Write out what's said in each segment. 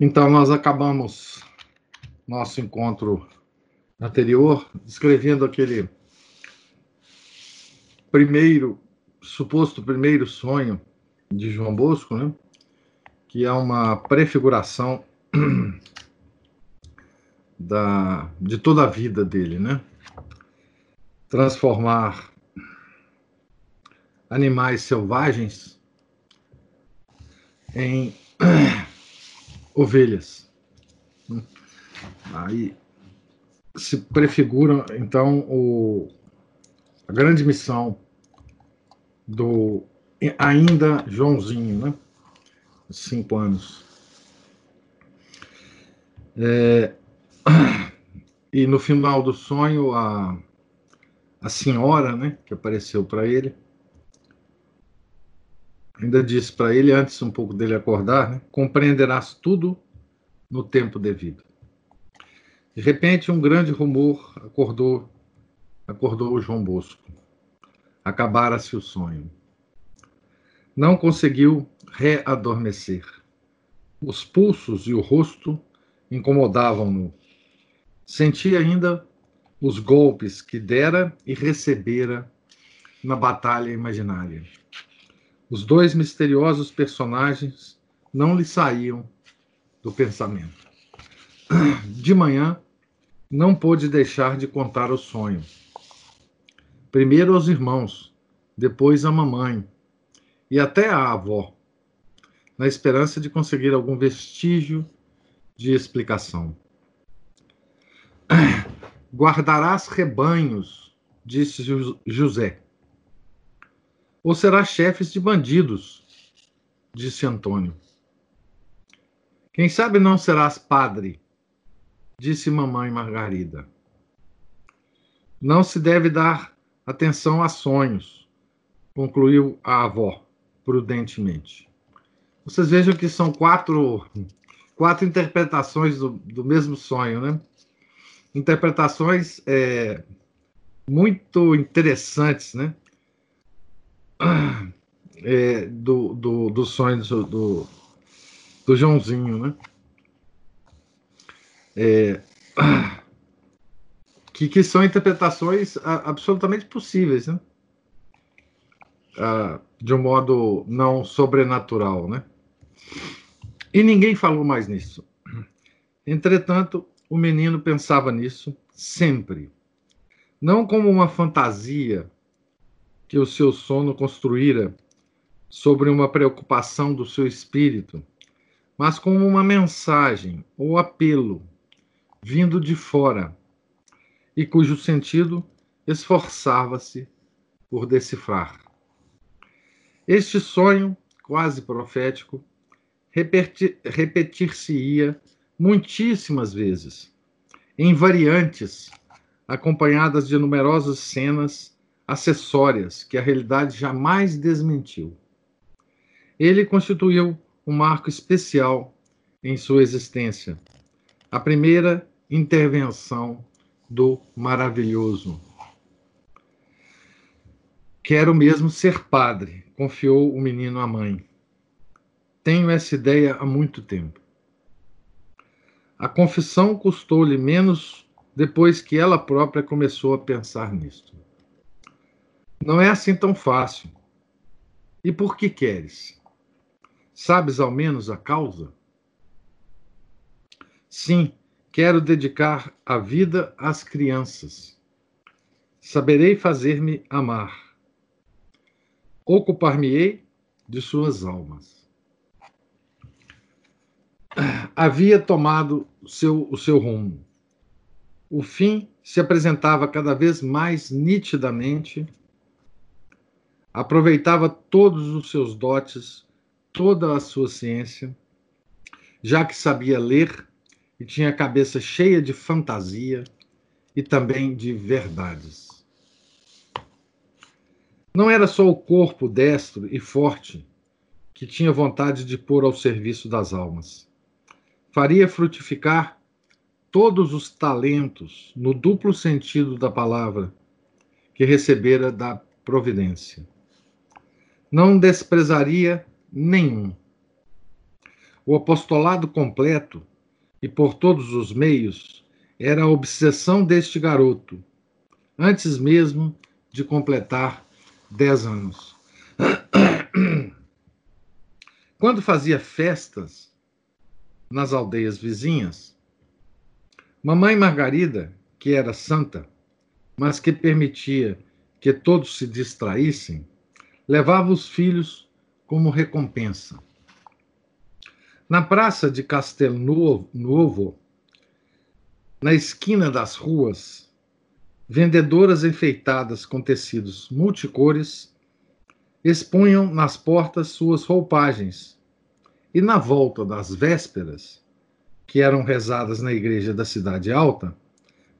Então, nós acabamos nosso encontro anterior descrevendo aquele primeiro, suposto primeiro sonho de João Bosco, né? que é uma prefiguração da, de toda a vida dele, né? Transformar animais selvagens em ovelhas. Aí se prefigura, então, o, a grande missão do ainda Joãozinho, né? Cinco anos. É, e no final do sonho, a, a senhora, né, que apareceu para ele, ainda disse para ele, antes um pouco dele acordar, né, compreenderás tudo no tempo devido. De repente, um grande rumor acordou, acordou o João Bosco. Acabara-se o sonho. Não conseguiu readormecer. Os pulsos e o rosto incomodavam-no. Sentia ainda os golpes que dera e recebera na batalha imaginária. Os dois misteriosos personagens não lhe saíam do pensamento. De manhã, não pôde deixar de contar o sonho. Primeiro aos irmãos, depois à mamãe e até à avó, na esperança de conseguir algum vestígio de explicação. Guardarás rebanhos, disse José. Ou serás chefes de bandidos, disse Antônio. Quem sabe não serás padre, disse mamãe Margarida. Não se deve dar atenção a sonhos, concluiu a avó prudentemente. Vocês vejam que são quatro, quatro interpretações do, do mesmo sonho, né? Interpretações é, muito interessantes, né? É, do, do, do sonho do, do, Joãozinho, né? É, que, que são interpretações absolutamente possíveis, né? Ah, de um modo não sobrenatural, né? E ninguém falou mais nisso. Entretanto, o menino pensava nisso sempre, não como uma fantasia que o seu sono construíra sobre uma preocupação do seu espírito, mas como uma mensagem ou apelo vindo de fora e cujo sentido esforçava-se por decifrar. Este sonho, quase profético, repetir-se-ia muitíssimas vezes, em variantes, acompanhadas de numerosas cenas acessórias que a realidade jamais desmentiu. Ele constituiu um marco especial em sua existência. A primeira intervenção do maravilhoso. Quero mesmo ser padre, confiou o menino à mãe. Tenho essa ideia há muito tempo. A confissão custou-lhe menos depois que ela própria começou a pensar nisto. Não é assim tão fácil. E por que queres? Sabes ao menos a causa? Sim, Quero dedicar a vida às crianças. Saberei fazer-me amar. Ocupar-me-ei de suas almas. Havia tomado seu, o seu rumo. O fim se apresentava cada vez mais nitidamente. Aproveitava todos os seus dotes, toda a sua ciência, já que sabia ler e tinha a cabeça cheia de fantasia e também de verdades. Não era só o corpo destro e forte que tinha vontade de pôr ao serviço das almas. Faria frutificar todos os talentos, no duplo sentido da palavra, que recebera da providência. Não desprezaria nenhum. O apostolado completo e por todos os meios era a obsessão deste garoto, antes mesmo de completar dez anos. Quando fazia festas nas aldeias vizinhas, Mamãe Margarida, que era santa, mas que permitia que todos se distraíssem, levava os filhos como recompensa. Na praça de Castel Novo, na esquina das ruas, vendedoras enfeitadas com tecidos multicores expunham nas portas suas roupagens, e na volta das vésperas, que eram rezadas na igreja da Cidade Alta,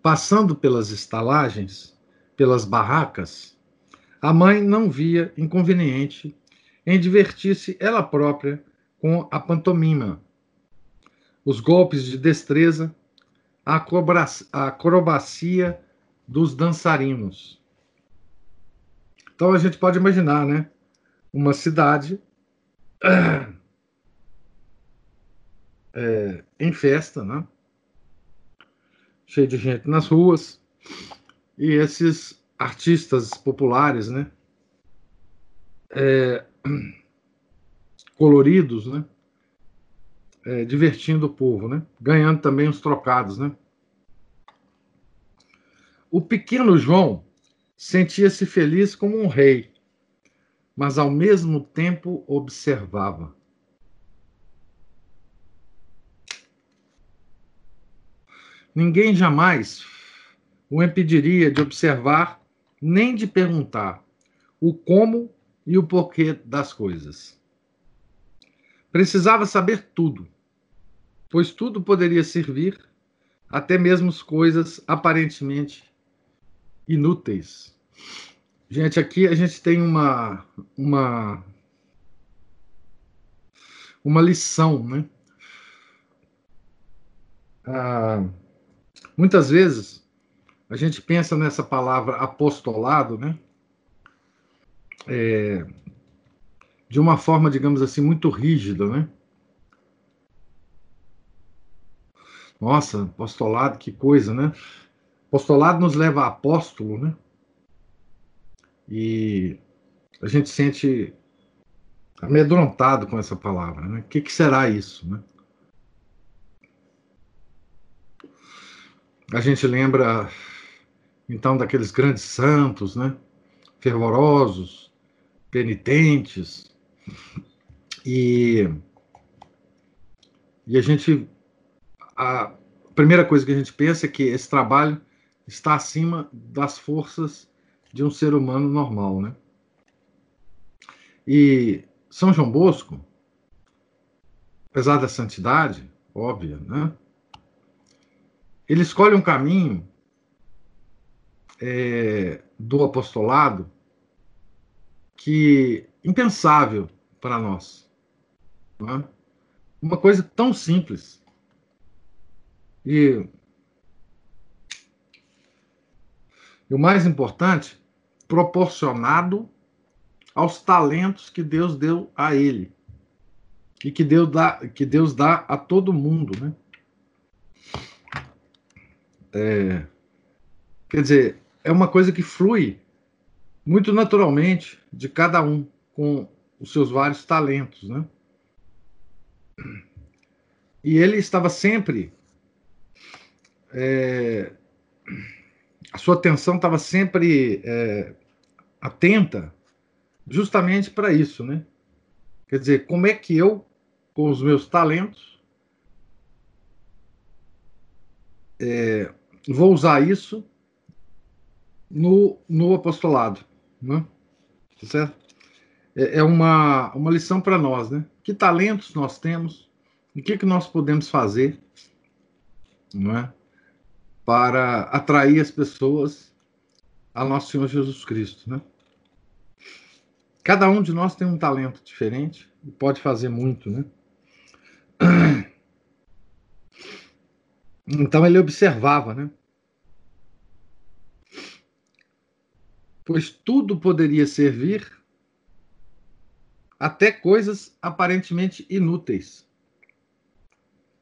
passando pelas estalagens, pelas barracas, a mãe não via inconveniente em divertir-se ela própria com a pantomima, os golpes de destreza, a acrobacia dos dançarinos. Então a gente pode imaginar, né? Uma cidade é, em festa, né? Cheio de gente nas ruas. E esses artistas populares, né? É, coloridos, né? É, divertindo o povo, né? Ganhando também os trocados, né? O pequeno João sentia-se feliz como um rei, mas ao mesmo tempo observava. Ninguém jamais o impediria de observar nem de perguntar o como e o porquê das coisas. Precisava saber tudo, pois tudo poderia servir, até mesmo coisas aparentemente inúteis. Gente, aqui a gente tem uma uma uma lição, né? Ah, muitas vezes a gente pensa nessa palavra apostolado, né? É, de uma forma, digamos assim, muito rígida, né? Nossa, apostolado, que coisa, né? Apostolado nos leva a apóstolo, né? E a gente sente amedrontado com essa palavra, né? O que, que será isso, né? A gente lembra, então, daqueles grandes santos, né? Fervorosos, penitentes, e, e a gente. A primeira coisa que a gente pensa é que esse trabalho está acima das forças de um ser humano normal, né? E São João Bosco, apesar da santidade, óbvia, né? Ele escolhe um caminho é, do apostolado que impensável para nós. É? Uma coisa tão simples. E, e o mais importante, proporcionado aos talentos que Deus deu a ele e que Deus dá, que Deus dá a todo mundo, né? É, quer dizer, é uma coisa que flui muito naturalmente de cada um com os seus vários talentos, né? E ele estava sempre é, a sua atenção estava sempre é, atenta justamente para isso, né? Quer dizer, como é que eu, com os meus talentos, é, vou usar isso no, no apostolado, né? Tá certo? é, é uma, uma lição para nós, né? Que talentos nós temos, o que, que nós podemos fazer não é? para atrair as pessoas a nosso Senhor Jesus Cristo. Né? Cada um de nós tem um talento diferente e pode fazer muito. Né? Então ele observava, né? Pois tudo poderia servir, até coisas aparentemente inúteis.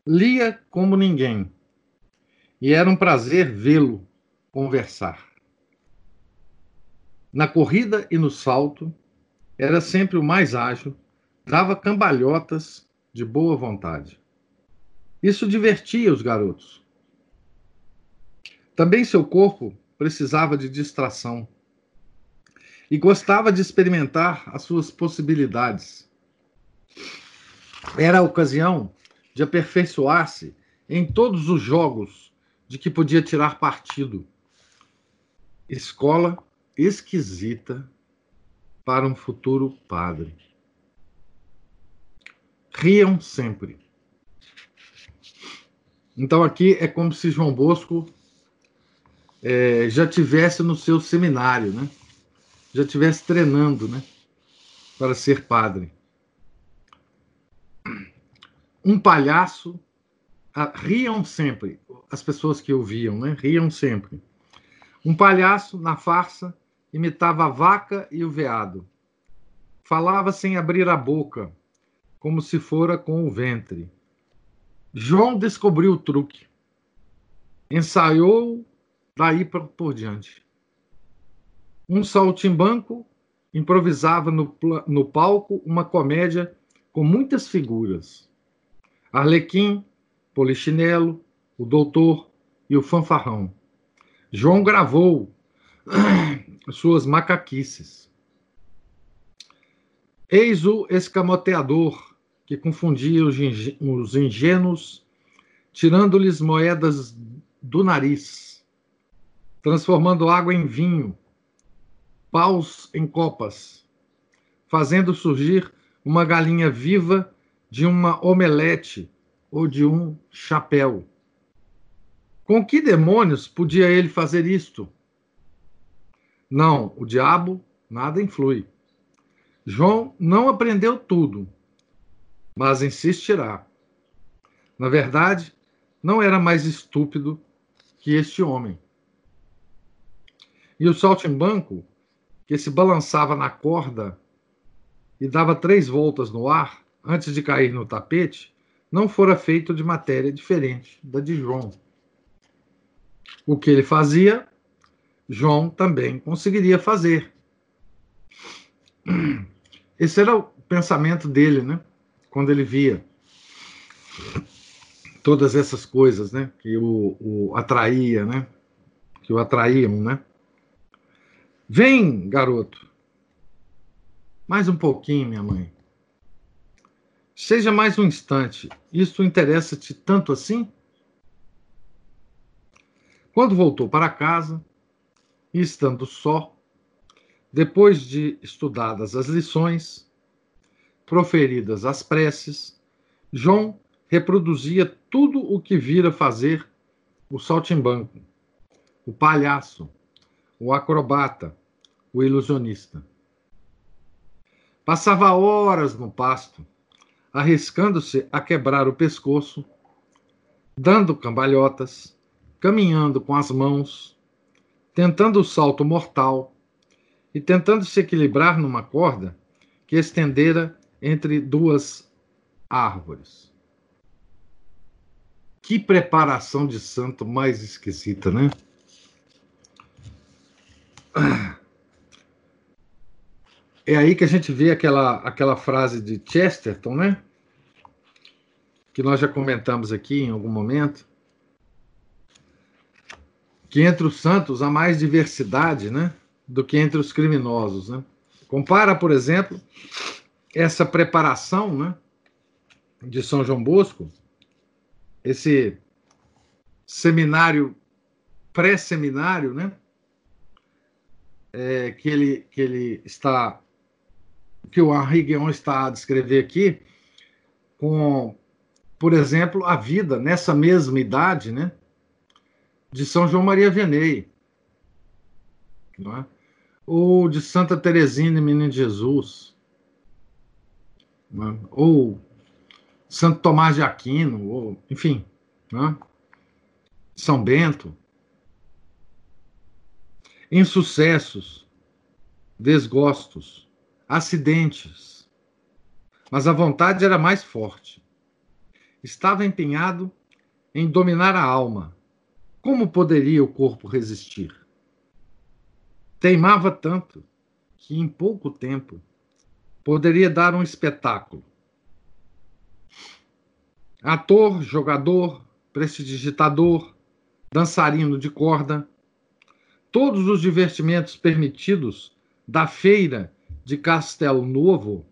Lia como ninguém, e era um prazer vê-lo conversar. Na corrida e no salto, era sempre o mais ágil, dava cambalhotas de boa vontade. Isso divertia os garotos. Também seu corpo precisava de distração e gostava de experimentar as suas possibilidades. Era a ocasião de aperfeiçoar-se em todos os jogos de que podia tirar partido. Escola esquisita para um futuro padre. Riam sempre. Então aqui é como se João Bosco é, já tivesse no seu seminário, né? Já tivesse treinando, né? Para ser padre. Um palhaço ah, riam sempre as pessoas que ouviam, né? Riam sempre. Um palhaço na farsa imitava a vaca e o veado. Falava sem abrir a boca, como se fora com o ventre João descobriu o truque. Ensaiou daí por diante. Um saltimbanco improvisava no, no palco uma comédia com muitas figuras. Arlequim, Polichinelo, o Doutor e o Fanfarrão. João gravou suas macaquices. Eis o escamoteador que confundia os ingênuos, tirando-lhes moedas do nariz, transformando água em vinho, paus em copas, fazendo surgir uma galinha viva de uma omelete ou de um chapéu. Com que demônios podia ele fazer isto? Não, o diabo nada influi. João não aprendeu tudo, mas insistirá. Na verdade, não era mais estúpido que este homem. E o saltimbanco, que se balançava na corda e dava três voltas no ar antes de cair no tapete, não fora feito de matéria diferente da de João. O que ele fazia, João também conseguiria fazer. Esse era o pensamento dele, né? quando ele via todas essas coisas, né, que o, o atraía, né, que o atraíam, né. Vem, garoto. Mais um pouquinho, minha mãe. Seja mais um instante. Isso interessa-te tanto assim? Quando voltou para casa, e estando só, depois de estudadas as lições, proferidas as preces, João reproduzia tudo o que vira fazer o saltimbanco, o palhaço, o acrobata, o ilusionista. Passava horas no pasto, arriscando-se a quebrar o pescoço, dando cambalhotas, caminhando com as mãos, tentando o salto mortal e tentando se equilibrar numa corda que estendera entre duas árvores. Que preparação de santo mais esquisita, né? É aí que a gente vê aquela, aquela frase de Chesterton, né? Que nós já comentamos aqui em algum momento. Que entre os santos há mais diversidade, né? Do que entre os criminosos, né? Compara, por exemplo, essa preparação né, de São João Bosco, esse seminário, pré-seminário, né, é, que, ele, que ele está, que o Henri Guion está a descrever aqui, com, por exemplo, a vida nessa mesma idade, né, de São João Maria Vianney, não é? ou de Santa Teresina Menina de Jesus, é? ou Santo Tomás de Aquino, ou, enfim, é? São Bento. Insucessos, desgostos, acidentes. Mas a vontade era mais forte. Estava empenhado em dominar a alma. Como poderia o corpo resistir? Teimava tanto que em pouco tempo poderia dar um espetáculo. Ator, jogador, prestidigitador, dançarino de corda, todos os divertimentos permitidos da feira de Castelo Novo,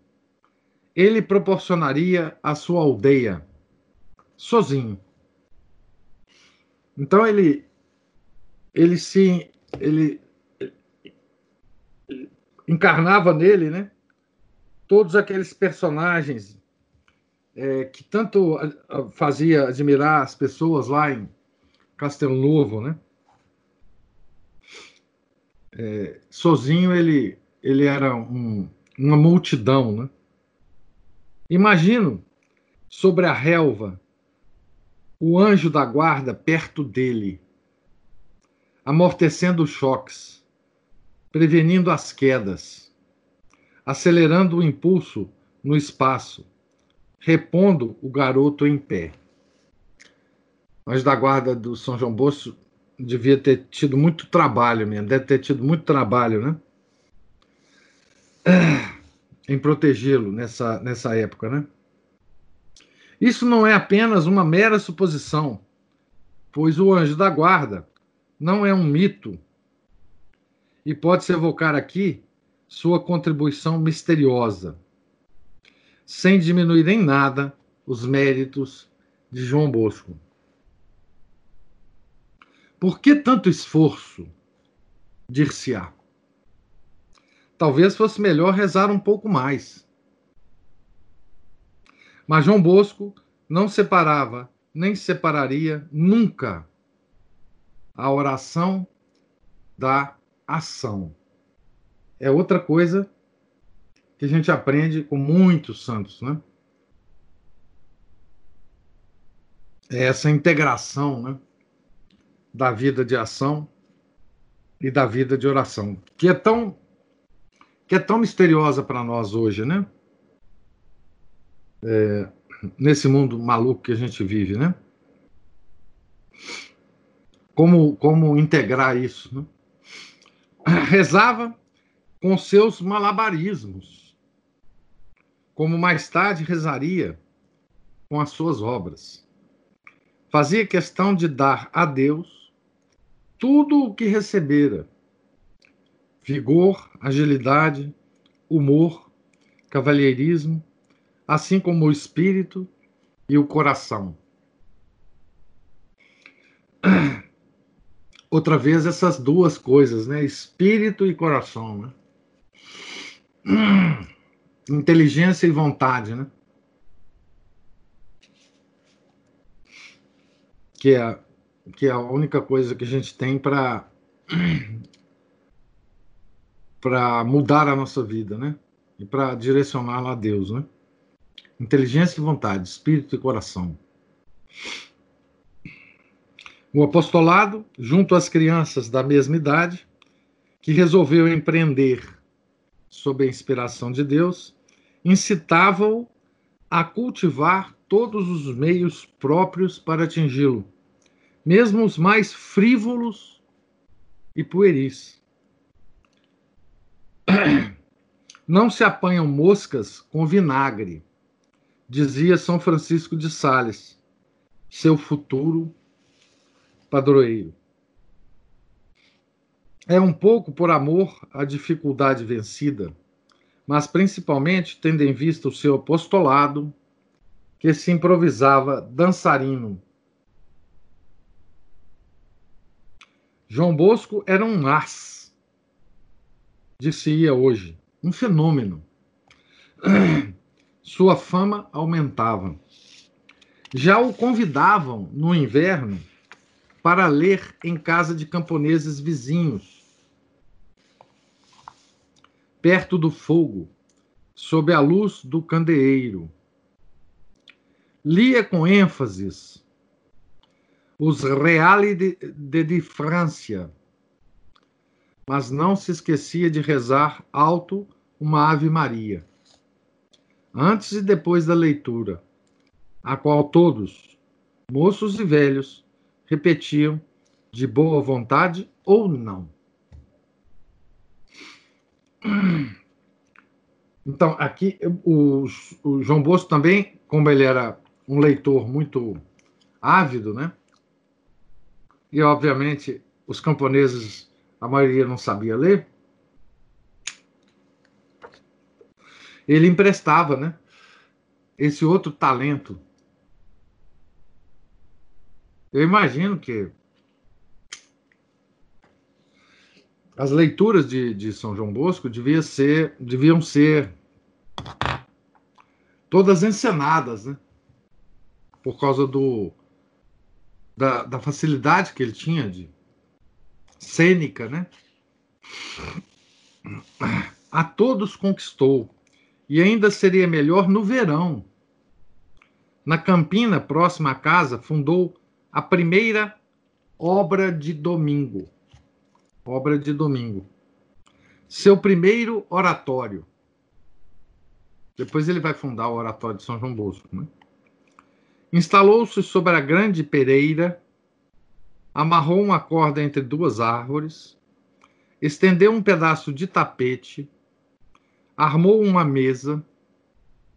ele proporcionaria à sua aldeia, sozinho. Então ele ele se ele encarnava nele, né? Todos aqueles personagens é, que tanto fazia admirar as pessoas lá em Castelo Novo, né? É, sozinho ele ele era um, uma multidão, né? Imagino sobre a relva o anjo da guarda perto dele, amortecendo os choques, prevenindo as quedas, acelerando o impulso no espaço, repondo o garoto em pé. Mas da guarda do São João Bosco devia ter tido muito trabalho mesmo, deve ter tido muito trabalho, né? Em protegê-lo nessa, nessa época, né? Isso não é apenas uma mera suposição, pois o anjo da guarda não é um mito e pode-se evocar aqui sua contribuição misteriosa, sem diminuir em nada os méritos de João Bosco. Por que tanto esforço? Dir-se-á. Talvez fosse melhor rezar um pouco mais. Mas João Bosco não separava, nem separaria nunca a oração da ação. É outra coisa que a gente aprende com muitos santos, né? É essa integração, né? da vida de ação e da vida de oração, que é tão que é tão misteriosa para nós hoje, né? É, nesse mundo maluco que a gente vive, né? Como como integrar isso? Né? Rezava com seus malabarismos, como mais tarde rezaria com as suas obras. Fazia questão de dar a Deus tudo o que recebera: vigor, agilidade, humor, cavalheirismo, assim como o espírito e o coração. Outra vez essas duas coisas, né? Espírito e coração, né? Inteligência e vontade, né? Que é que é a única coisa que a gente tem para para mudar a nossa vida, né? E para direcioná-la a Deus, né? Inteligência e vontade, espírito e coração. O apostolado, junto às crianças da mesma idade, que resolveu empreender sob a inspiração de Deus, incitava-o a cultivar todos os meios próprios para atingi-lo mesmo os mais frívolos e pueris. Não se apanham moscas com vinagre, dizia São Francisco de Sales, seu futuro padroeiro. É um pouco por amor à dificuldade vencida, mas principalmente tendo em vista o seu apostolado, que se improvisava dançarino João Bosco era um as, disse-ia hoje, um fenômeno. Sua fama aumentava. Já o convidavam no inverno para ler em casa de camponeses vizinhos, perto do fogo, sob a luz do candeeiro. Lia com ênfases os Reali de, de, de Francia, mas não se esquecia de rezar alto uma Ave Maria, antes e depois da leitura, a qual todos, moços e velhos, repetiam de boa vontade ou não. Então, aqui o, o, João Bosco também, como ele era um leitor muito ávido, né? E obviamente os camponeses, a maioria não sabia ler. Ele emprestava, né? Esse outro talento. Eu imagino que as leituras de, de São João Bosco devia ser, deviam ser todas encenadas, né? Por causa do, da, da facilidade que ele tinha de cênica, né? A todos conquistou, e ainda seria melhor no verão. Na Campina, próxima à casa, fundou a primeira obra de domingo obra de domingo. Seu primeiro oratório. Depois ele vai fundar o Oratório de São João Bosco. Né? Instalou-se sobre a grande pereira, amarrou uma corda entre duas árvores, estendeu um pedaço de tapete, armou uma mesa,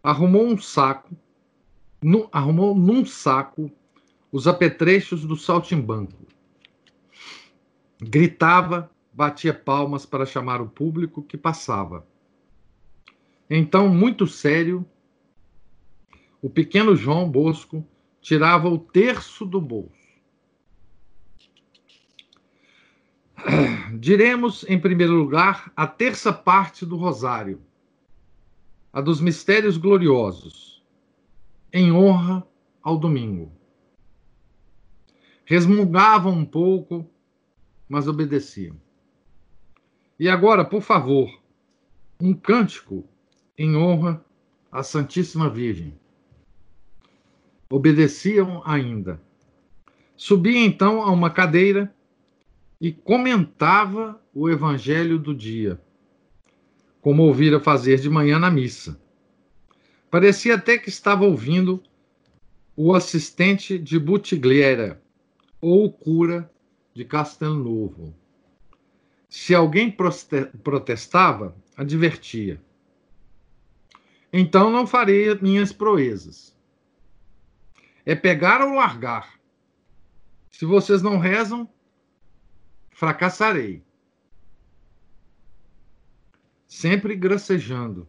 arrumou um saco, arrumou num saco os apetrechos do saltimbanco gritava, batia palmas para chamar o público que passava. Então, muito sério, o pequeno João Bosco tirava o terço do bolso. Diremos, em primeiro lugar, a terça parte do Rosário, a dos mistérios gloriosos, em honra ao domingo. Resmungavam um pouco mas obedeciam. E agora, por favor, um cântico em honra à Santíssima Virgem. Obedeciam ainda. Subia então a uma cadeira e comentava o evangelho do dia, como ouvira fazer de manhã na missa. Parecia até que estava ouvindo o assistente de Butigliera ou o cura de Castelo Novo. Se alguém protestava, advertia. Então não farei minhas proezas. É pegar ou largar. Se vocês não rezam, fracassarei. Sempre gracejando.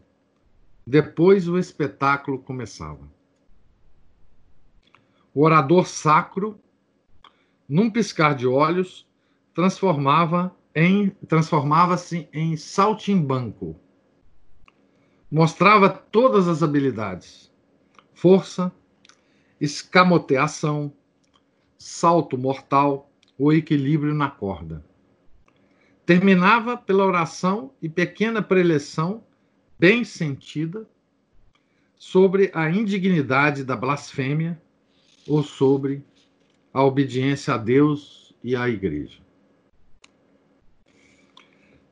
Depois o espetáculo começava. O orador sacro num piscar de olhos, transformava em transformava-se em saltimbanco. Mostrava todas as habilidades: força, escamoteação, salto mortal, o equilíbrio na corda. Terminava pela oração e pequena preleção bem sentida sobre a indignidade da blasfêmia ou sobre a obediência a Deus e à Igreja.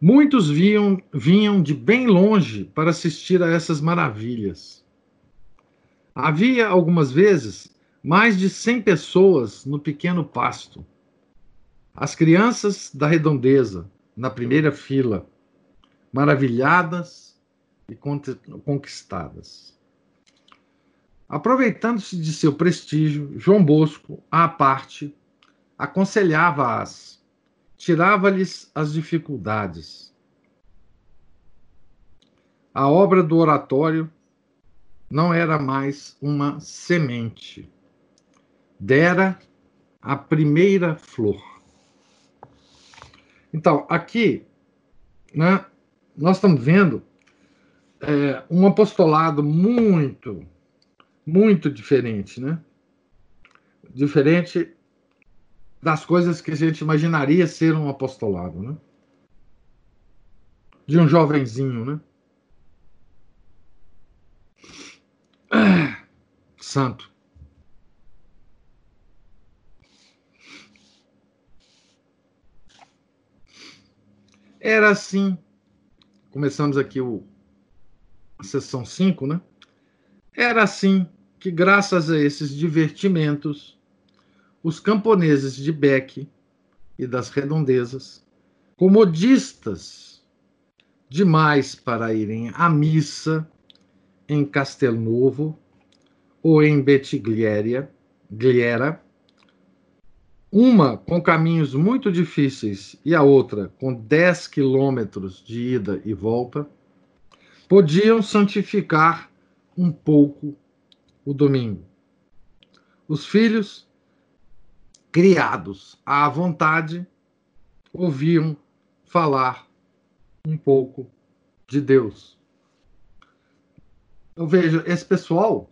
Muitos vinham, vinham de bem longe para assistir a essas maravilhas. Havia, algumas vezes, mais de 100 pessoas no pequeno pasto. As crianças da redondeza, na primeira fila, maravilhadas e conquistadas. Aproveitando-se de seu prestígio, João Bosco, à parte, aconselhava-as, tirava-lhes as dificuldades. A obra do oratório não era mais uma semente, dera a primeira flor. Então, aqui, né, nós estamos vendo é, um apostolado muito muito diferente, né? Diferente das coisas que a gente imaginaria ser um apostolado, né? De um jovenzinho, né? Ah, santo. Era assim. Começamos aqui o, a sessão 5, né? Era assim que, graças a esses divertimentos, os camponeses de Beck e das redondezas, comodistas demais para irem à missa em Castelnovo ou em Betigliera, uma com caminhos muito difíceis e a outra com 10 quilômetros de ida e volta, podiam santificar um pouco o domingo. Os filhos, criados à vontade, ouviam falar um pouco de Deus. Eu vejo esse pessoal,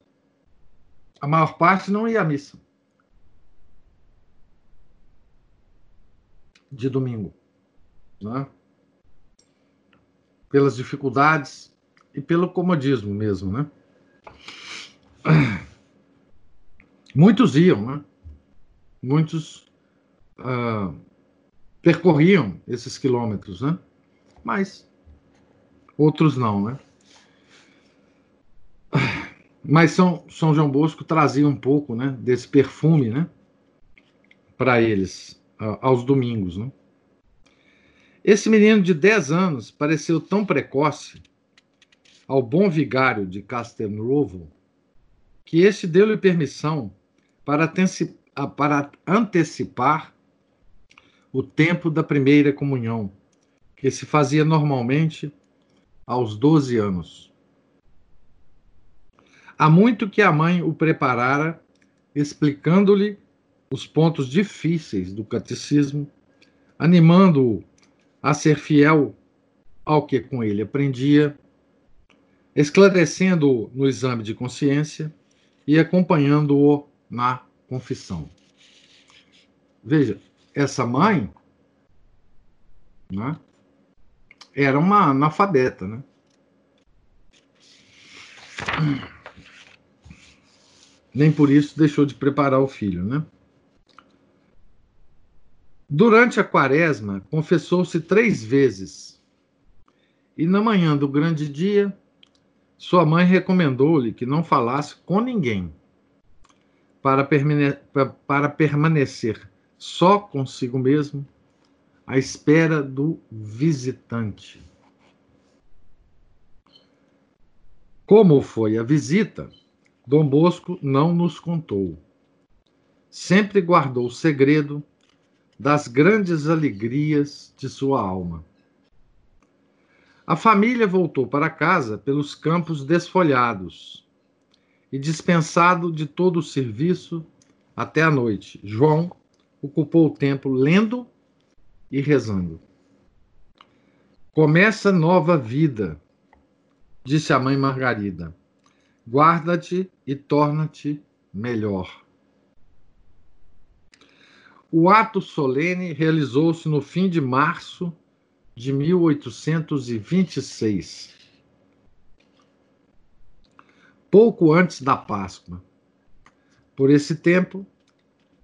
a maior parte não ia à missa. De domingo, né? pelas dificuldades e pelo comodismo mesmo, né? Muitos iam, né? Muitos uh, percorriam esses quilômetros, né? Mas outros não, né? Mas São, São João Bosco trazia um pouco, né, desse perfume, né, para eles aos domingos. Né? Esse menino de 10 anos pareceu tão precoce ao bom vigário de Castelnuovo que este deu-lhe permissão para, para antecipar o tempo da primeira comunhão, que se fazia normalmente aos 12 anos. Há muito que a mãe o preparara, explicando-lhe os pontos difíceis do catecismo, animando-o a ser fiel ao que com ele aprendia, esclarecendo-o no exame de consciência e acompanhando-o na confissão. Veja, essa mãe né, era uma analfabeta, né? Nem por isso deixou de preparar o filho, né? Durante a quaresma, confessou-se três vezes. E na manhã do grande dia, sua mãe recomendou-lhe que não falasse com ninguém, para, permane para permanecer só consigo mesmo, à espera do visitante. Como foi a visita, Dom Bosco não nos contou. Sempre guardou segredo das grandes alegrias de sua alma. A família voltou para casa pelos campos desfolhados e dispensado de todo o serviço até a noite. João ocupou o tempo lendo e rezando. Começa nova vida, disse a mãe Margarida. Guarda-te e torna-te melhor. O ato solene realizou-se no fim de março de 1826, pouco antes da Páscoa. Por esse tempo,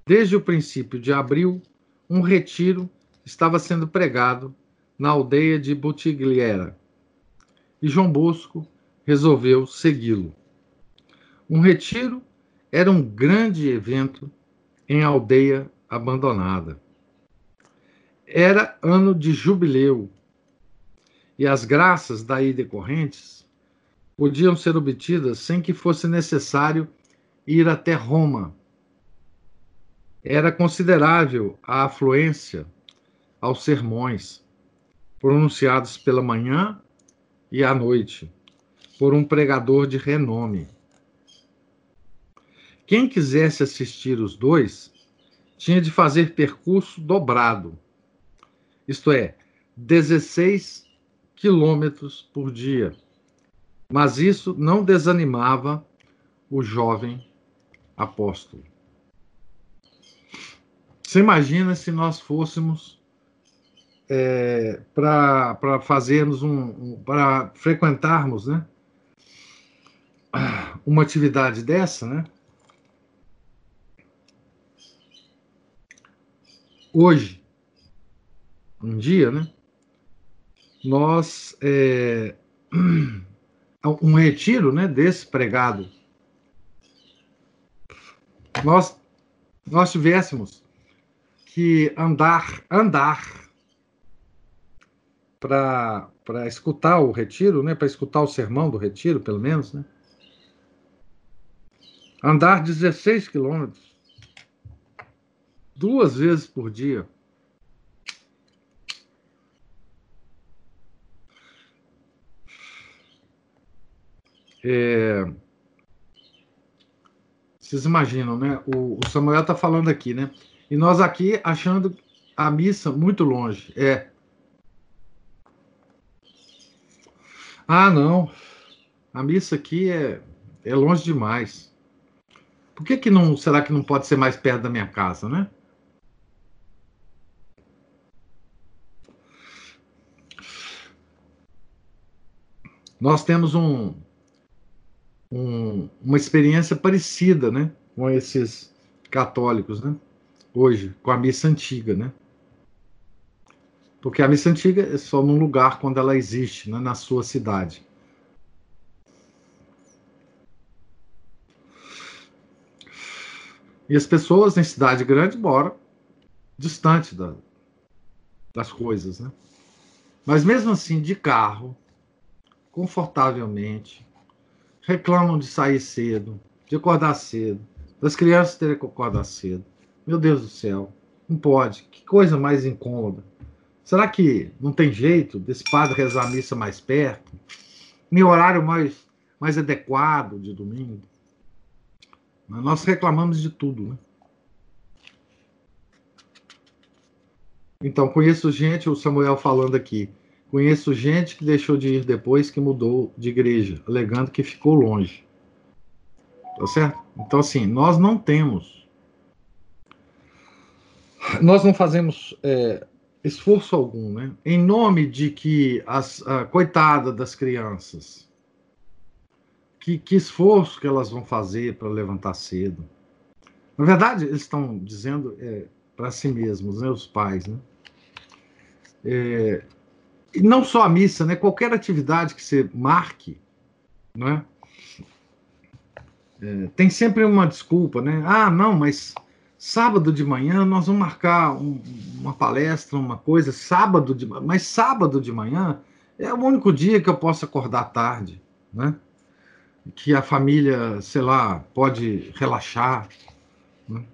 desde o princípio de abril, um retiro estava sendo pregado na aldeia de Butigliera e João Bosco resolveu segui-lo. Um retiro era um grande evento em aldeia abandonada. Era ano de jubileu e as graças daí decorrentes podiam ser obtidas sem que fosse necessário ir até Roma. Era considerável a afluência aos sermões pronunciados pela manhã e à noite por um pregador de renome. Quem quisesse assistir os dois tinha de fazer percurso dobrado, isto é, 16 quilômetros por dia. Mas isso não desanimava o jovem apóstolo. Você imagina se nós fôssemos é, para fazermos um, um para frequentarmos, né? Uma atividade dessa, né? Hoje, um dia, né? Nós é, um retiro, né? Desse pregado, nós nós tivéssemos que andar andar para escutar o retiro, né? Para escutar o sermão do retiro, pelo menos, né? Andar 16 quilômetros duas vezes por dia. É, vocês imaginam, né? O, o Samuel está falando aqui, né? E nós aqui achando a missa muito longe. É. Ah, não. A missa aqui é, é longe demais. Por que, que não. Será que não pode ser mais perto da minha casa, né? Nós temos um, um, uma experiência parecida, né, com esses católicos, né, hoje, com a missa antiga, né, porque a missa antiga é só num lugar quando ela existe, né, na sua cidade. E as pessoas em cidade grande moram distante da, das coisas, né? Mas mesmo assim, de carro, confortavelmente, reclamam de sair cedo, de acordar cedo, das crianças terem que acordar cedo. Meu Deus do céu, não pode. Que coisa mais incômoda. Será que não tem jeito desse padre rezar a missa mais perto? Em horário mais, mais adequado de domingo? Mas nós reclamamos de tudo, né? Então, conheço gente, o Samuel falando aqui, Conheço gente que deixou de ir depois que mudou de igreja, alegando que ficou longe. Tá certo? Então, assim, nós não temos. Nós não fazemos é, esforço algum, né? Em nome de que as. A, coitada das crianças. Que, que esforço que elas vão fazer para levantar cedo. Na verdade, eles estão dizendo é, para si mesmos, né, os pais, né? É, e não só a missa, né? Qualquer atividade que você marque, né? É, tem sempre uma desculpa, né? Ah, não, mas sábado de manhã nós vamos marcar um, uma palestra, uma coisa, sábado de mas sábado de manhã é o único dia que eu posso acordar tarde, né? Que a família, sei lá, pode relaxar. Né?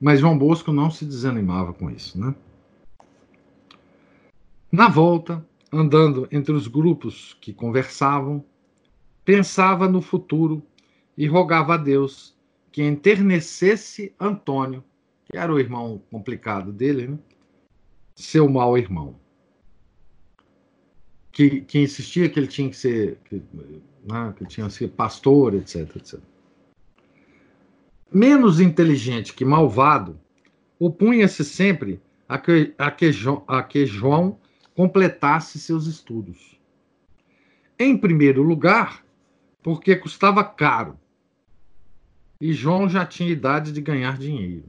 Mas João Bosco não se desanimava com isso, né? Na volta, andando entre os grupos que conversavam, pensava no futuro e rogava a Deus que enternecesse Antônio, que era o irmão complicado dele, né? seu mau irmão. Que, que insistia que ele tinha que ser, que, né, que tinha que ser pastor, etc, etc. Menos inteligente que malvado, opunha-se sempre a que, a que, a que João completasse seus estudos. Em primeiro lugar, porque custava caro e João já tinha idade de ganhar dinheiro.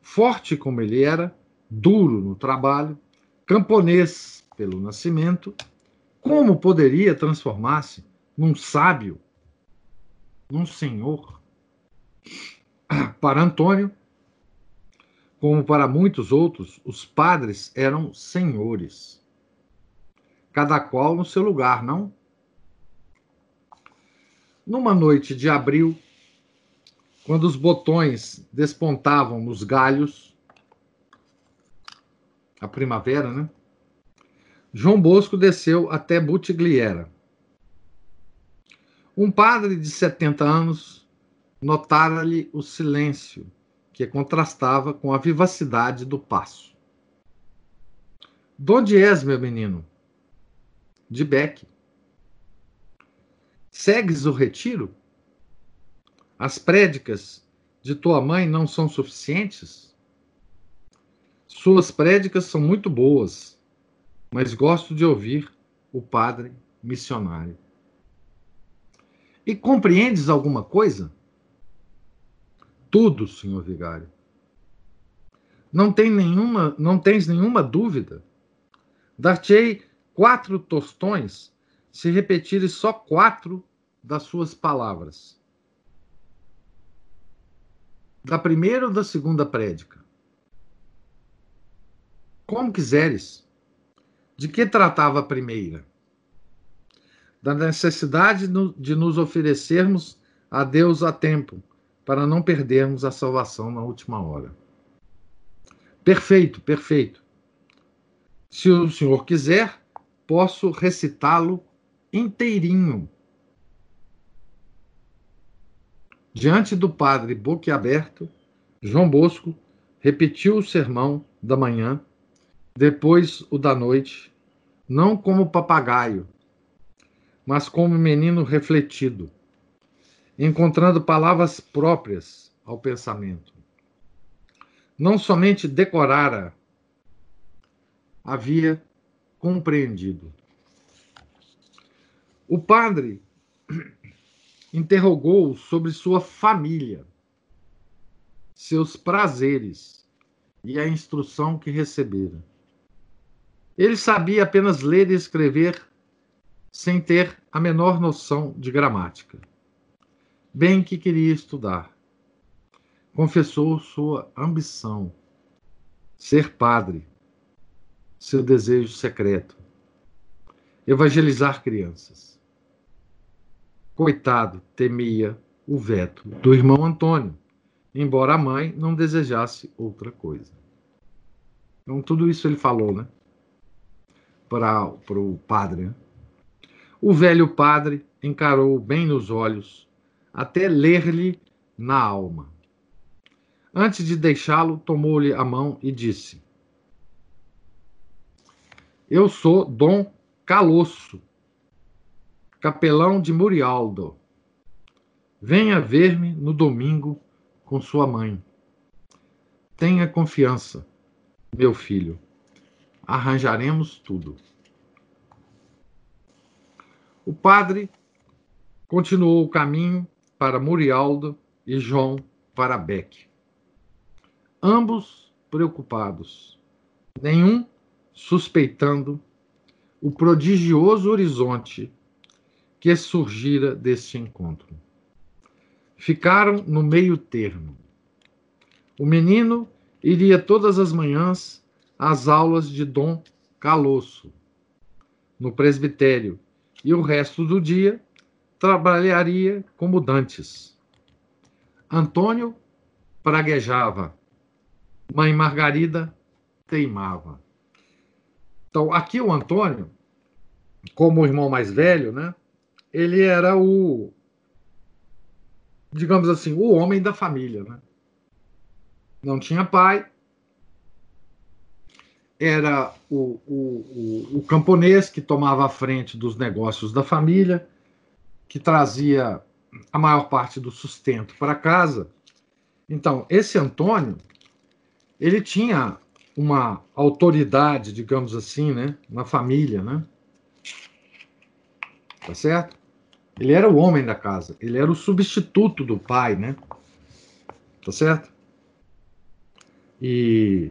Forte como ele era, duro no trabalho, camponês pelo nascimento, como poderia transformar-se num sábio, num senhor? Para Antônio, como para muitos outros, os padres eram senhores, cada qual no seu lugar, não? Numa noite de abril, quando os botões despontavam nos galhos, a primavera, né? João Bosco desceu até Butigliera. Um padre de 70 anos notara-lhe o silêncio que contrastava com a vivacidade do passo. Donde és, meu menino? De Beck. Segues o retiro? As prédicas de tua mãe não são suficientes? Suas prédicas são muito boas, mas gosto de ouvir o padre missionário. E compreendes alguma coisa? Tudo, senhor vigário. Não, tem nenhuma, não tens nenhuma dúvida? Dar-te-ei quatro tostões se repetires só quatro das suas palavras. Da primeira ou da segunda prédica? Como quiseres. De que tratava a primeira? Da necessidade de nos oferecermos a Deus a tempo, para não perdermos a salvação na última hora. Perfeito, perfeito. Se o senhor quiser, posso recitá-lo inteirinho. Diante do padre boquiaberto, João Bosco repetiu o sermão da manhã, depois o da noite, não como papagaio, mas como menino refletido, encontrando palavras próprias ao pensamento. Não somente decorara, havia compreendido. O padre interrogou sobre sua família, seus prazeres e a instrução que recebera. Ele sabia apenas ler e escrever sem ter a menor noção de gramática. Bem que queria estudar. Confessou sua ambição, ser padre, seu desejo secreto, evangelizar crianças coitado, temia o veto do irmão Antônio, embora a mãe não desejasse outra coisa. Então, tudo isso ele falou, né? Para o padre. Né? O velho padre encarou bem nos olhos, até ler-lhe na alma. Antes de deixá-lo, tomou-lhe a mão e disse: Eu sou Dom Calosso, capelão de Murialdo. Venha ver-me no domingo com sua mãe. Tenha confiança, meu filho. Arranjaremos tudo. O padre continuou o caminho para Murialdo e João para Beck. Ambos preocupados, nenhum suspeitando o prodigioso horizonte que surgira deste encontro. Ficaram no meio termo. O menino iria todas as manhãs às aulas de Dom Calosso, no presbitério, e o resto do dia trabalharia como dantes. Antônio praguejava, mãe Margarida teimava. Então, aqui o Antônio, como o irmão mais velho, né, ele era o, digamos assim, o homem da família, né? Não tinha pai, era o, o, o, o camponês que tomava a frente dos negócios da família, que trazia a maior parte do sustento para casa. Então, esse Antônio, ele tinha uma autoridade, digamos assim, né, na família, né? Tá certo? Ele era o homem da casa, ele era o substituto do pai, né? Tá certo? E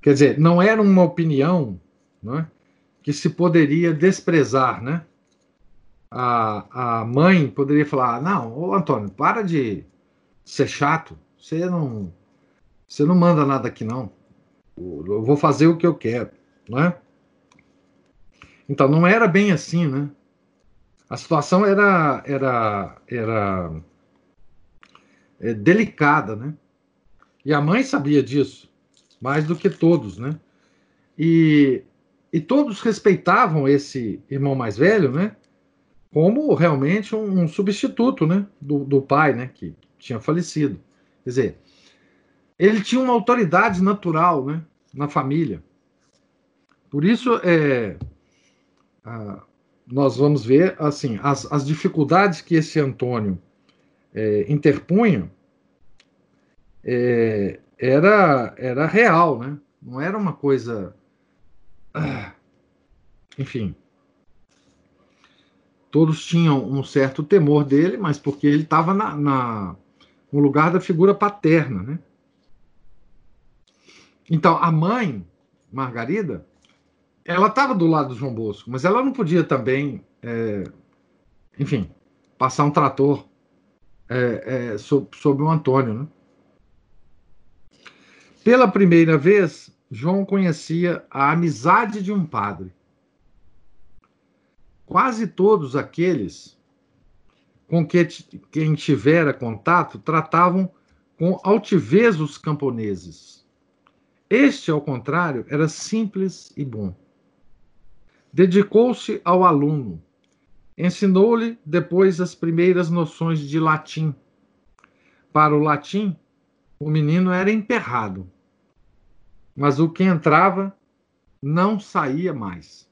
quer dizer, não era uma opinião, né, que se poderia desprezar, né? A, a mãe poderia falar: "Não, ô Antônio, para de ser chato. Você não você não manda nada aqui não. Eu vou fazer o que eu quero, né? Então não era bem assim, né? a situação era, era, era é, delicada, né? E a mãe sabia disso, mais do que todos, né? E, e todos respeitavam esse irmão mais velho, né? Como realmente um, um substituto, né? Do, do pai, né? Que tinha falecido. Quer dizer, ele tinha uma autoridade natural, né? Na família. Por isso, é, a, nós vamos ver assim as, as dificuldades que esse Antônio é, interpunha é, era, era real, né? Não era uma coisa. Ah, enfim. Todos tinham um certo temor dele, mas porque ele estava na, na, no lugar da figura paterna, né? Então, a mãe, Margarida, ela estava do lado do João Bosco, mas ela não podia também, é, enfim, passar um trator é, é, sobre, sobre o Antônio, né? Pela primeira vez, João conhecia a amizade de um padre. Quase todos aqueles com que, quem tivera contato tratavam com altivez os camponeses. Este, ao contrário, era simples e bom. Dedicou-se ao aluno, ensinou-lhe depois as primeiras noções de latim. Para o latim, o menino era emperrado mas o que entrava não saía mais.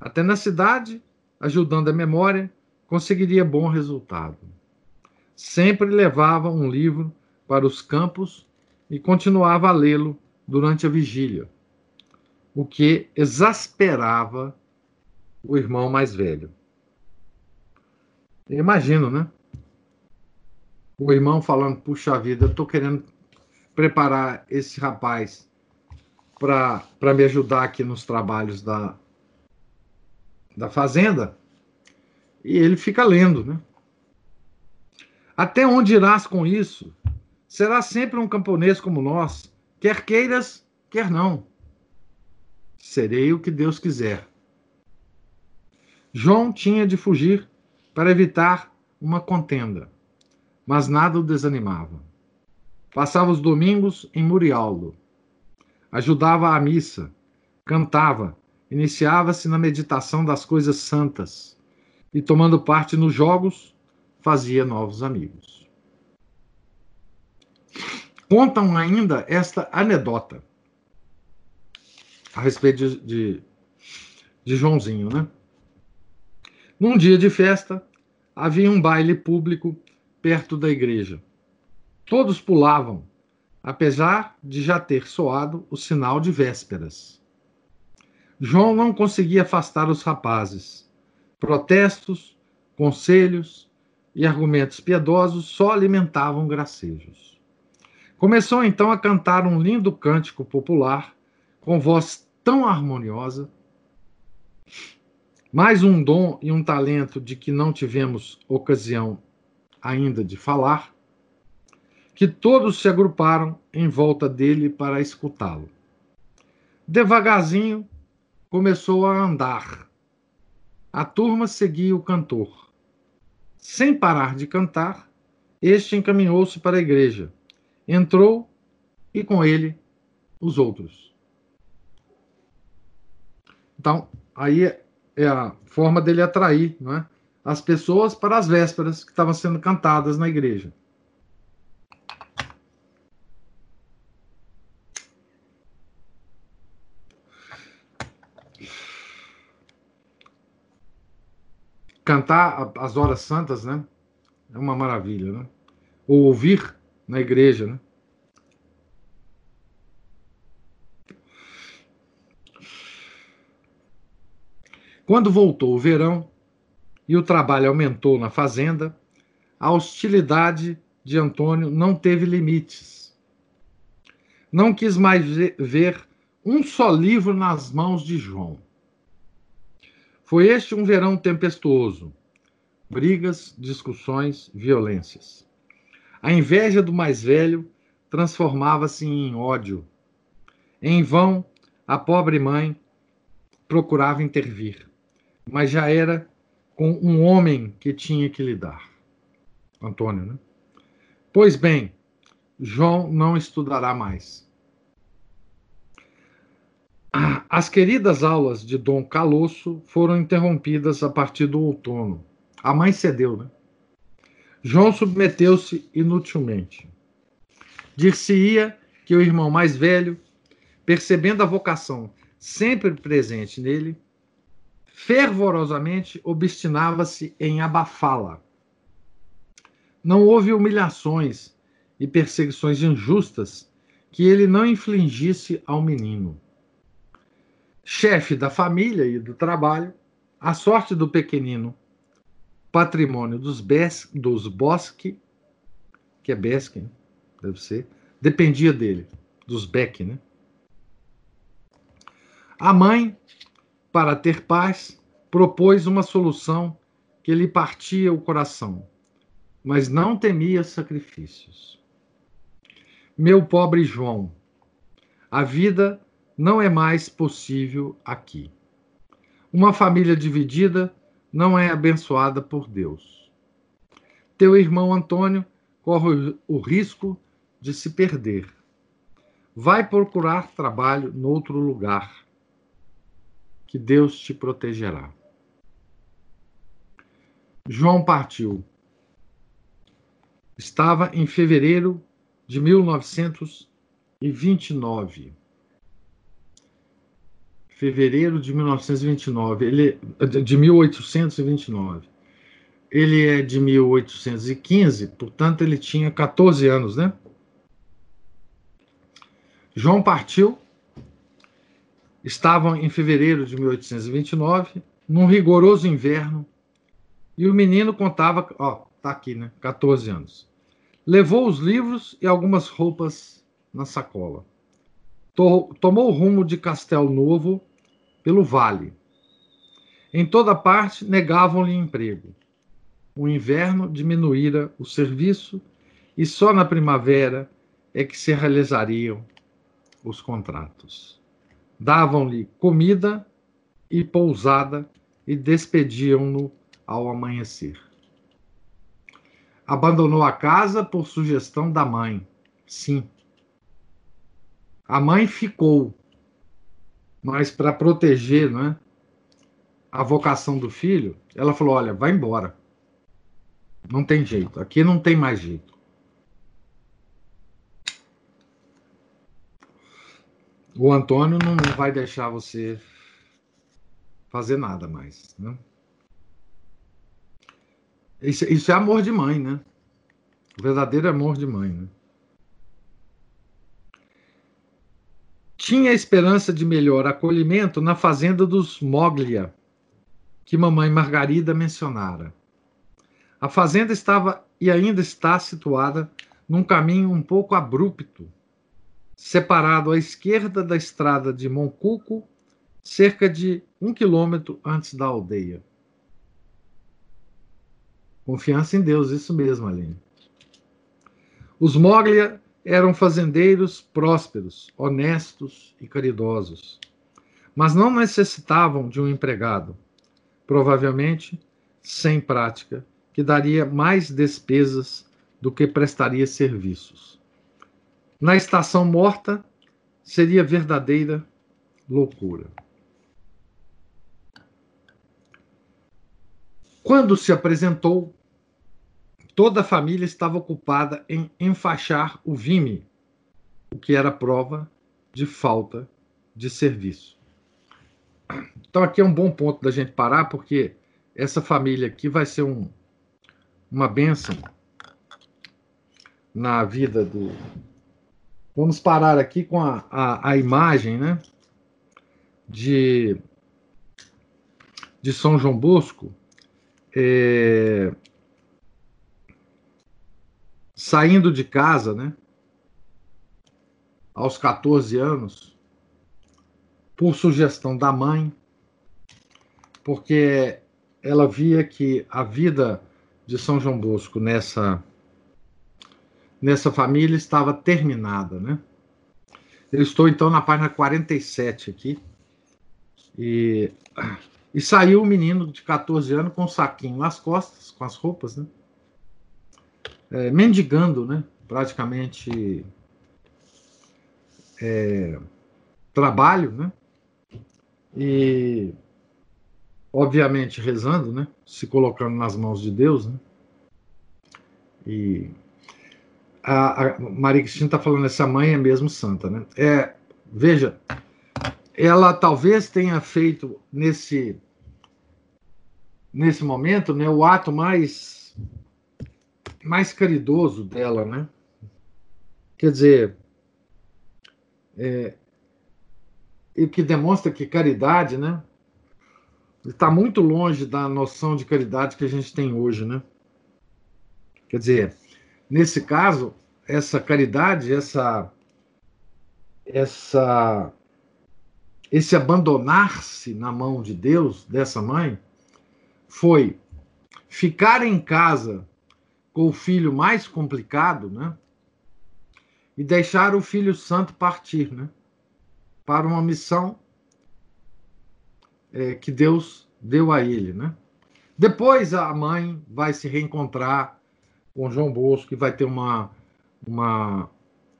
Até na cidade, ajudando a memória, conseguiria bom resultado. Sempre levava um livro para os campos e continuava a lê-lo durante a vigília, o que exasperava o irmão mais velho. Imagino, né? O irmão falando: puxa vida, eu estou querendo preparar esse rapaz para me ajudar aqui nos trabalhos da, da fazenda. E ele fica lendo, né? Até onde irás com isso? Será sempre um camponês como nós, quer queiras, quer não. Serei o que Deus quiser. João tinha de fugir para evitar uma contenda, mas nada o desanimava. Passava os domingos em Murialdo. Ajudava à missa, cantava, iniciava-se na meditação das coisas santas e, tomando parte nos jogos, fazia novos amigos. Contam ainda esta anedota a respeito de, de, de Joãozinho, né? Num dia de festa, havia um baile público perto da igreja. Todos pulavam, apesar de já ter soado o sinal de vésperas. João não conseguia afastar os rapazes. Protestos, conselhos e argumentos piedosos só alimentavam gracejos. Começou então a cantar um lindo cântico popular, com voz tão harmoniosa, mais um dom e um talento de que não tivemos ocasião ainda de falar, que todos se agruparam em volta dele para escutá-lo. Devagarzinho começou a andar. A turma seguia o cantor. Sem parar de cantar, este encaminhou-se para a igreja. Entrou e com ele os outros. Então, aí é a forma dele atrair não é? as pessoas para as vésperas que estavam sendo cantadas na igreja. Cantar as horas santas, né? É uma maravilha, né? Ou ouvir na igreja, né? Quando voltou o verão e o trabalho aumentou na fazenda, a hostilidade de Antônio não teve limites. Não quis mais ver um só livro nas mãos de João. Foi este um verão tempestuoso. Brigas, discussões, violências. A inveja do mais velho transformava-se em ódio. Em vão, a pobre mãe procurava intervir, mas já era com um homem que tinha que lidar. Antônio, né? Pois bem, João não estudará mais. As queridas aulas de Dom Calosso foram interrompidas a partir do outono. A mãe cedeu, né? João submeteu-se inutilmente. Dir-se-ia que o irmão mais velho, percebendo a vocação sempre presente nele, fervorosamente obstinava-se em abafá-la. Não houve humilhações e perseguições injustas que ele não infligisse ao menino. Chefe da família e do trabalho, a sorte do pequenino, patrimônio dos, Bes, dos Bosque, que é Besque, deve ser, dependia dele, dos Beck, né? A mãe, para ter paz, propôs uma solução que lhe partia o coração, mas não temia sacrifícios. Meu pobre João, a vida não é mais possível aqui. Uma família dividida não é abençoada por Deus. Teu irmão Antônio corre o risco de se perder. Vai procurar trabalho noutro lugar, que Deus te protegerá. João partiu. Estava em fevereiro de 1929. Fevereiro de 1929. Ele de 1829. Ele é de 1815, portanto ele tinha 14 anos, né? João partiu. Estavam em fevereiro de 1829, num rigoroso inverno, e o menino contava, ó, tá aqui, né? 14 anos. Levou os livros e algumas roupas na sacola. Tomou o rumo de Castel Novo pelo vale. Em toda parte negavam-lhe emprego. O inverno diminuíra o serviço e só na primavera é que se realizariam os contratos. Davam-lhe comida e pousada e despediam-no ao amanhecer. Abandonou a casa por sugestão da mãe. Sim. A mãe ficou, mas para proteger não é, a vocação do filho, ela falou: olha, vai embora. Não tem jeito. Aqui não tem mais jeito. O Antônio não vai deixar você fazer nada mais. Né? Isso, isso é amor de mãe, né? O verdadeiro amor de mãe, né? Tinha esperança de melhor acolhimento na fazenda dos Moglia, que mamãe Margarida mencionara. A fazenda estava e ainda está situada num caminho um pouco abrupto, separado à esquerda da estrada de Moncuco, cerca de um quilômetro antes da aldeia. Confiança em Deus, isso mesmo, Aline. Os Moglia eram fazendeiros prósperos, honestos e caridosos, mas não necessitavam de um empregado, provavelmente sem prática, que daria mais despesas do que prestaria serviços. Na estação morta, seria verdadeira loucura. Quando se apresentou, Toda a família estava ocupada em enfaixar o vime, o que era prova de falta de serviço. Então, aqui é um bom ponto da gente parar, porque essa família aqui vai ser um, uma bênção na vida do. Vamos parar aqui com a, a, a imagem né, de, de São João Bosco. É, saindo de casa, né? Aos 14 anos, por sugestão da mãe, porque ela via que a vida de São João Bosco nessa nessa família estava terminada, né? Eu estou então na página 47 aqui. E, e saiu o menino de 14 anos com um saquinho nas costas, com as roupas, né? É, mendigando, né? praticamente é, trabalho, né? E obviamente rezando, né? Se colocando nas mãos de Deus, né? E a, a Maria Cristina está falando essa mãe é mesmo santa, né? É, veja, ela talvez tenha feito nesse nesse momento, né, o ato mais mais caridoso dela, né? Quer dizer, é, e que demonstra que caridade, né, está muito longe da noção de caridade que a gente tem hoje, né? Quer dizer, nesse caso, essa caridade, essa essa esse abandonar-se na mão de Deus dessa mãe foi ficar em casa com o filho mais complicado, né? E deixar o filho santo partir, né? Para uma missão é, que Deus deu a ele, né? Depois a mãe vai se reencontrar com João Bosco e vai ter uma, uma,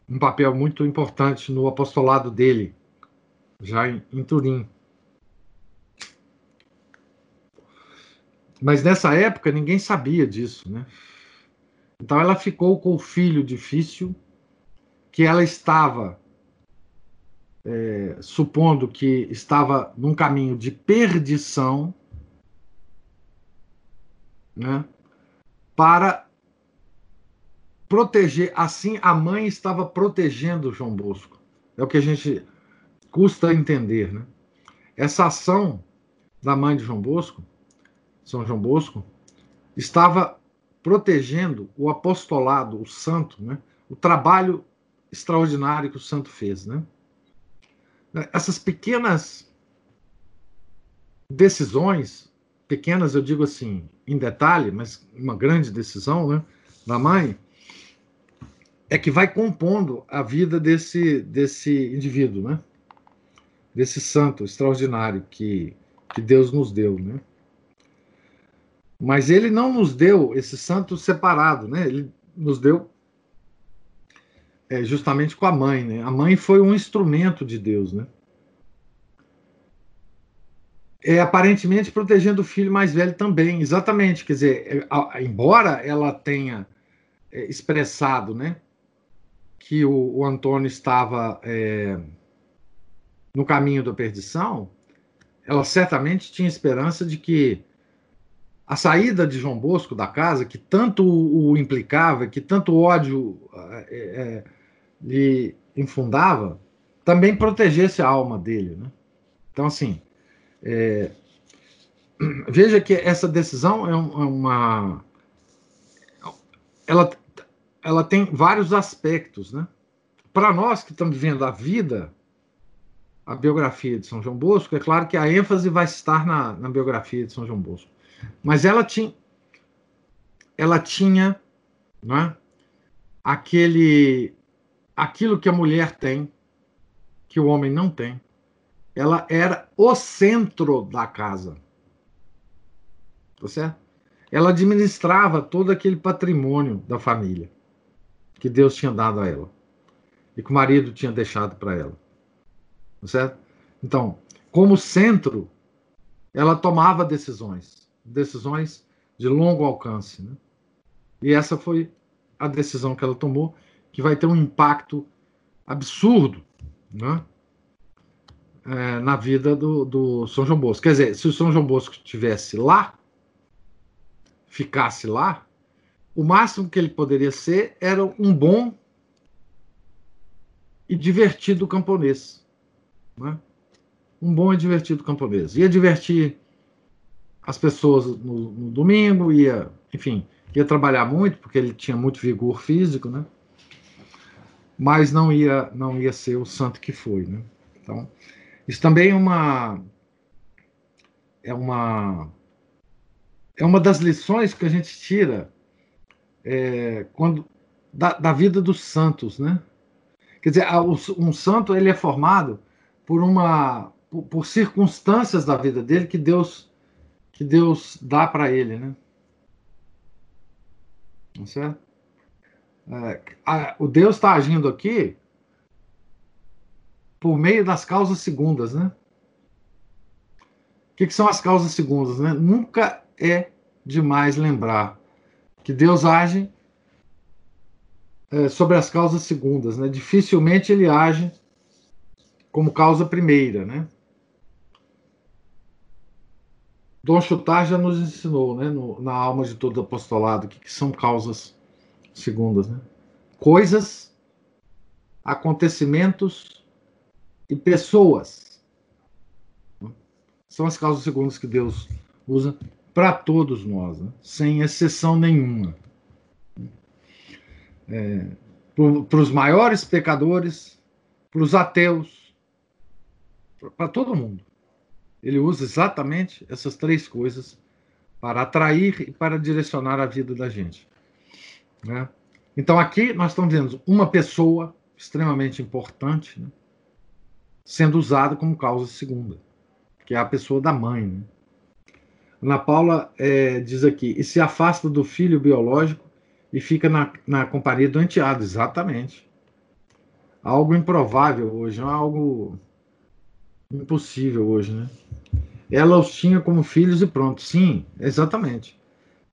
um papel muito importante no apostolado dele, já em, em Turim. Mas nessa época ninguém sabia disso, né? Então ela ficou com o filho difícil, que ela estava é, supondo que estava num caminho de perdição, né? Para proteger, assim a mãe estava protegendo João Bosco. É o que a gente custa entender, né? Essa ação da mãe de João Bosco, São João Bosco, estava protegendo o apostolado, o santo, né? O trabalho extraordinário que o santo fez, né? Essas pequenas decisões, pequenas eu digo assim, em detalhe, mas uma grande decisão, né, da mãe, é que vai compondo a vida desse, desse indivíduo, né? Desse santo extraordinário que, que Deus nos deu, né? Mas ele não nos deu esse santo separado, né? Ele nos deu é, justamente com a mãe, né? A mãe foi um instrumento de Deus, né? É, aparentemente protegendo o filho mais velho também, exatamente. Quer dizer, é, embora ela tenha é, expressado, né? que o, o Antônio estava é, no caminho da perdição, ela certamente tinha esperança de que a saída de João Bosco da casa, que tanto o, implicava, que tanto ódio é, é, lhe infundava, também protegesse a alma dele. Né? Então, assim, é, veja que essa decisão é, é uma. Ela ela tem vários aspectos, né? Para nós que estamos vivendo a vida, a biografia de São João Bosco, é claro que a ênfase vai estar na, na biografia de São João Bosco. Mas ela tinha, ela tinha, né? Aquele, aquilo que a mulher tem, que o homem não tem. Ela era o centro da casa. Tá certo? Ela administrava todo aquele patrimônio da família que Deus tinha dado a ela e que o marido tinha deixado para ela. Tá certo? Então, como centro, ela tomava decisões, decisões de longo alcance. Né? E essa foi a decisão que ela tomou, que vai ter um impacto absurdo né? É, na vida do, do São João Bosco. Quer dizer, se o São João Bosco estivesse lá, ficasse lá, o máximo que ele poderia ser era um bom e divertido camponês. Né? Um bom e divertido camponês. Ia divertir as pessoas no, no, domingo, ia, enfim, ia trabalhar muito, porque ele tinha muito vigor físico, né? mas não ia, não ia ser o santo que foi. Né? Então, isso também é uma. É uma. É uma das lições que a gente tira é, quando da, da, vida dos santos, né? Quer dizer, um santo ele é formado por uma por, por circunstâncias da vida dele que Deus que Deus dá para ele, né? Não tá certo? É, a, o Deus está agindo aqui por meio das causas segundas, né? O que, que são as causas segundas, né? Nunca é demais lembrar que Deus age é, sobre as causas segundas, né? Dificilmente ele age como causa primeira, né? Dom Chutar já nos ensinou, né, no, na alma de todo apostolado, que, que são causas segundas, né? Coisas acontecimentos e pessoas. São as causas segundas que Deus usa para todos nós, né? sem exceção nenhuma. É, para os maiores pecadores, para os ateus, para todo mundo. Ele usa exatamente essas três coisas para atrair e para direcionar a vida da gente. Né? Então aqui nós estamos vendo uma pessoa extremamente importante né? sendo usada como causa segunda, que é a pessoa da mãe. Né? Ana Paula é, diz aqui, e se afasta do filho biológico e fica na, na companhia do enteado, exatamente. Algo improvável hoje, algo impossível hoje, né? Ela os tinha como filhos e pronto. Sim, exatamente.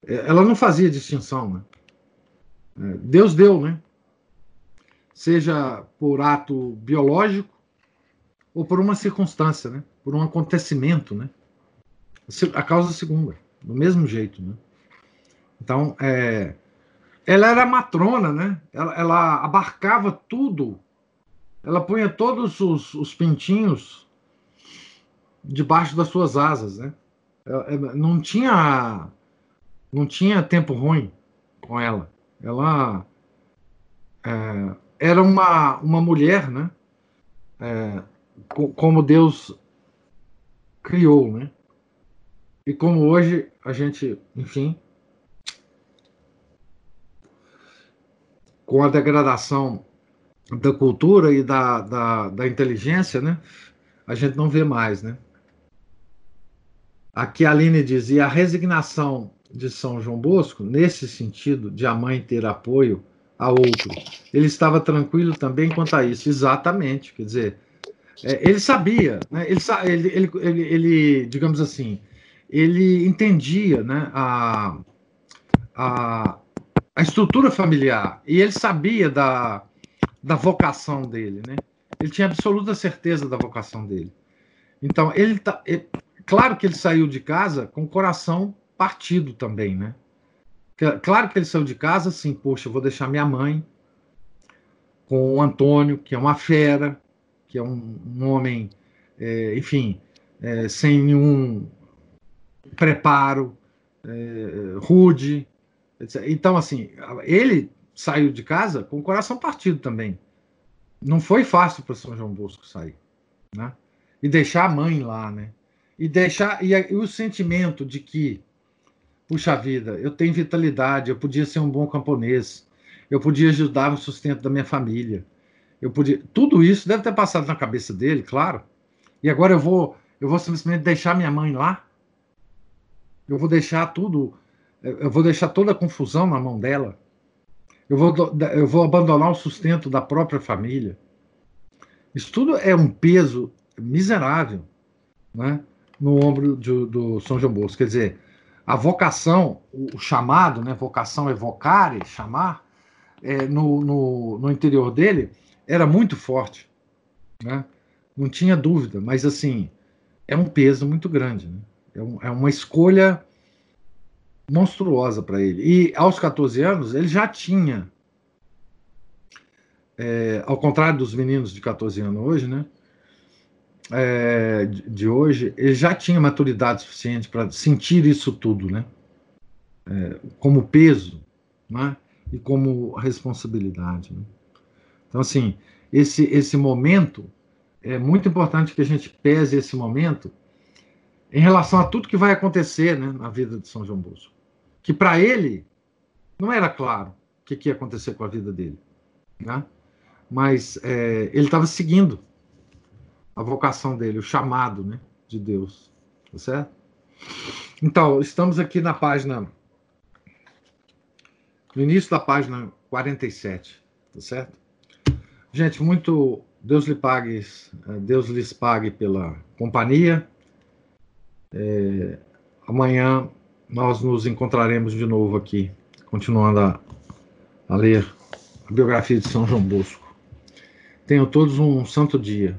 É, ela não fazia distinção, né? É, Deus deu, né? Seja por ato biológico ou por uma circunstância, né? Por um acontecimento, né? A causa segunda, do mesmo jeito, né? Então, é, ela era matrona, né? Ela, ela abarcava tudo. Ela punha todos os, os pintinhos debaixo das suas asas, né? Não tinha não tinha tempo ruim com ela. Ela é, era uma, uma mulher, né? É, como Deus criou, né? E como hoje a gente, enfim, com a degradação da cultura e da, da, da inteligência, né? A gente não vê mais, né? Aqui a Aline diz, e a resignação de São João Bosco, nesse sentido, de a mãe ter apoio a outro, ele estava tranquilo também quanto a isso, exatamente, quer dizer, é, ele sabia, né? ele, ele, ele, ele, digamos assim, ele entendia né, a, a, a estrutura familiar e ele sabia da, da vocação dele, né? Ele tinha absoluta certeza da vocação dele. Então, ele tá. Ele, claro que ele saiu de casa com o coração partido também, né? Claro que ele saiu de casa assim, poxa, eu vou deixar minha mãe com o Antônio, que é uma fera, que é um, um homem, é, enfim, é, sem nenhum preparo, é, rude, então, assim, ele saiu de casa com o coração partido também. Não foi fácil para São João Bosco sair, né? E deixar a mãe lá, né? E deixar e, e o sentimento de que, puxa vida, eu tenho vitalidade, eu podia ser um bom camponês, eu podia ajudar no sustento da minha família, eu podia, tudo isso deve ter passado na cabeça dele, claro. E agora eu vou, eu vou simplesmente deixar minha mãe lá. Eu vou deixar tudo eu vou deixar toda a confusão na mão dela. Eu vou, eu vou abandonar o sustento da própria família. Isso tudo é um peso miserável né, no ombro de, do São João Bosco. Quer dizer, a vocação, o, chamado, né, vocação evocare, chamar, é, no, no, no, interior dele era muito forte. Né? Não tinha dúvida, mas assim, é um peso muito grande. Né? É, um, é uma escolha monstruosa para ele. E aos 14 anos, ele já tinha, é, ao contrário dos meninos de 14 anos hoje, né? É, de hoje, ele já tinha maturidade suficiente para sentir isso tudo, né? É, como peso, né? E como responsabilidade. Né? Então, assim, esse, esse momento é muito importante que a gente pese esse momento em relação a tudo que vai acontecer né, na vida de São João Bosco que para ele não era claro o que, que, ia acontecer com a vida dele. Né? Mas é, ele estava seguindo a vocação dele, o chamado né, de Deus. Tá certo? Então, estamos aqui na página. No início da página 47, tá certo? Gente, muito. Deus lhe pague, Deus lhes pague pela companhia. É, amanhã nós nos encontraremos de novo aqui, continuando a, a ler a biografia de São João Bosco. Tenham todos um santo dia.